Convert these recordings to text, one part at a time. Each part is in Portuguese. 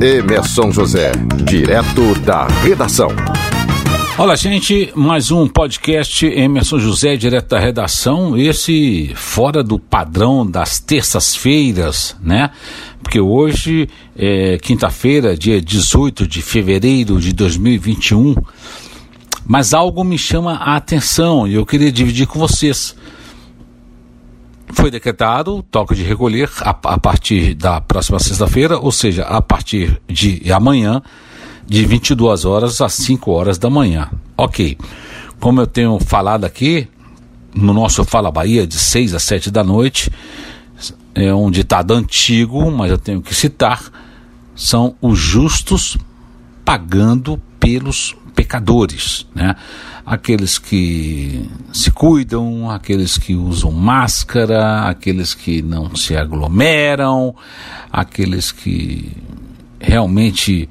Emerson José, direto da redação. Olá, gente, mais um podcast Emerson José, direto da redação. Esse fora do padrão das terças-feiras, né? Porque hoje é quinta-feira, dia 18 de fevereiro de 2021. Mas algo me chama a atenção e eu queria dividir com vocês. Foi decretado toque de recolher a, a partir da próxima sexta-feira, ou seja, a partir de amanhã, de 22 horas às 5 horas da manhã. Ok. Como eu tenho falado aqui, no nosso Fala Bahia, de 6 às 7 da noite, é um ditado antigo, mas eu tenho que citar: são os justos pagando pelos pecadores, né? Aqueles que se cuidam, aqueles que usam máscara, aqueles que não se aglomeram, aqueles que realmente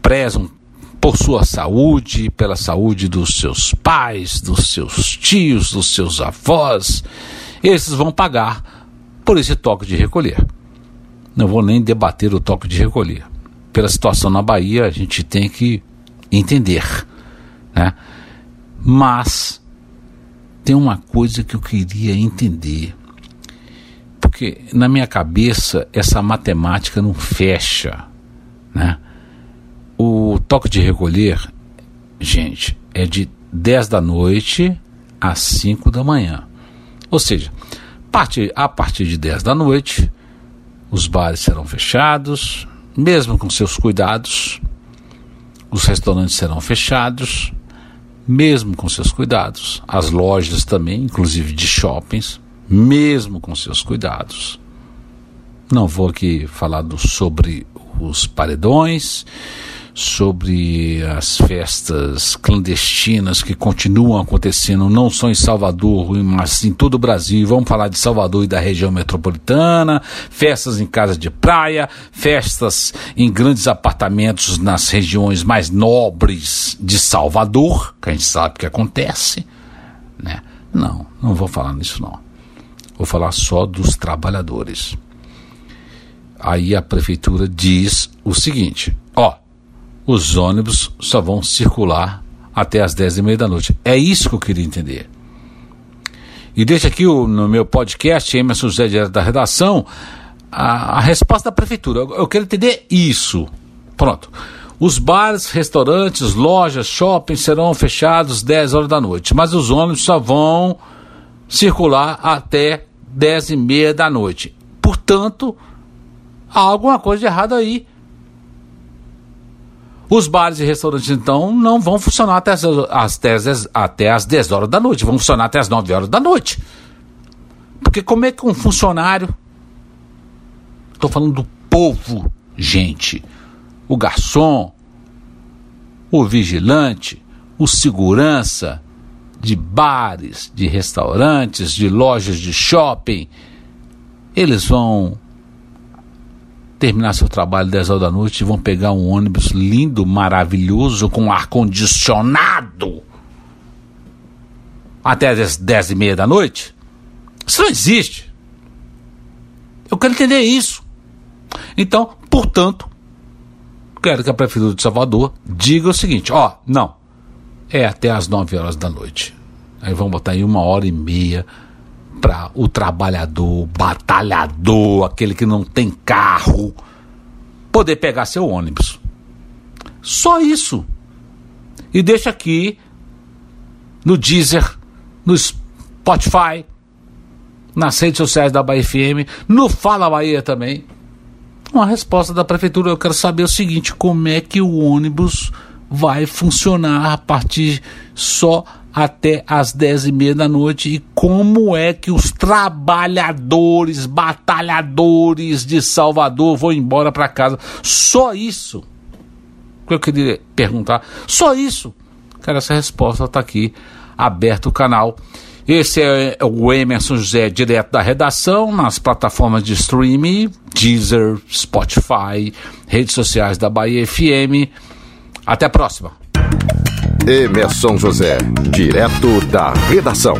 prezam por sua saúde, pela saúde dos seus pais, dos seus tios, dos seus avós, esses vão pagar por esse toque de recolher. Não vou nem debater o toque de recolher. Pela situação na Bahia, a gente tem que entender, né? Mas tem uma coisa que eu queria entender, porque na minha cabeça essa matemática não fecha, né? O toque de recolher, gente, é de 10 da noite às 5 da manhã. Ou seja, a partir de 10 da noite, os bares serão fechados, mesmo com seus cuidados, os restaurantes serão fechados, mesmo com seus cuidados. As lojas também, inclusive de shoppings, mesmo com seus cuidados. Não vou aqui falar do, sobre os paredões sobre as festas clandestinas que continuam acontecendo não só em Salvador, mas em todo o Brasil. Vamos falar de Salvador e da região metropolitana, festas em casas de praia, festas em grandes apartamentos nas regiões mais nobres de Salvador, que a gente sabe que acontece, né? Não, não vou falar nisso não. Vou falar só dos trabalhadores. Aí a prefeitura diz o seguinte: ó, os ônibus só vão circular até as dez e meia da noite. É isso que eu queria entender. E deixa aqui o, no meu podcast, Emerson José Direto da Redação, a, a resposta da prefeitura. Eu, eu quero entender isso. Pronto. Os bares, restaurantes, lojas, shoppings serão fechados 10 horas da noite, mas os ônibus só vão circular até 10 e meia da noite. Portanto, há alguma coisa de errado aí. Os bares e restaurantes, então, não vão funcionar até as, as 10, até as 10 horas da noite, vão funcionar até as 9 horas da noite. Porque como é que um funcionário. Estou falando do povo, gente. O garçom, o vigilante, o segurança de bares, de restaurantes, de lojas de shopping, eles vão terminar seu trabalho 10 horas da noite e vão pegar um ônibus lindo, maravilhoso, com ar-condicionado até as 10 e meia da noite? Isso não existe. Eu quero entender isso. Então, portanto, quero que a Prefeitura de Salvador diga o seguinte: ó, não, é até as 9 horas da noite. Aí vamos botar aí uma hora e meia para o trabalhador, batalhador, aquele que não tem carro, poder pegar seu ônibus. Só isso. E deixa aqui no Deezer, no Spotify, nas redes sociais da Bahia FM, no Fala Bahia também. Uma resposta da prefeitura. Eu quero saber o seguinte: como é que o ônibus vai funcionar a partir só até às dez e meia da noite e como é que os trabalhadores, batalhadores de Salvador vão embora para casa. Só isso que eu queria perguntar. Só isso. Cara, essa resposta está aqui, aberto o canal. Esse é o Emerson José, direto da redação, nas plataformas de streaming, Deezer, Spotify, redes sociais da Bahia FM. Até a próxima. Emerson José, direto da redação.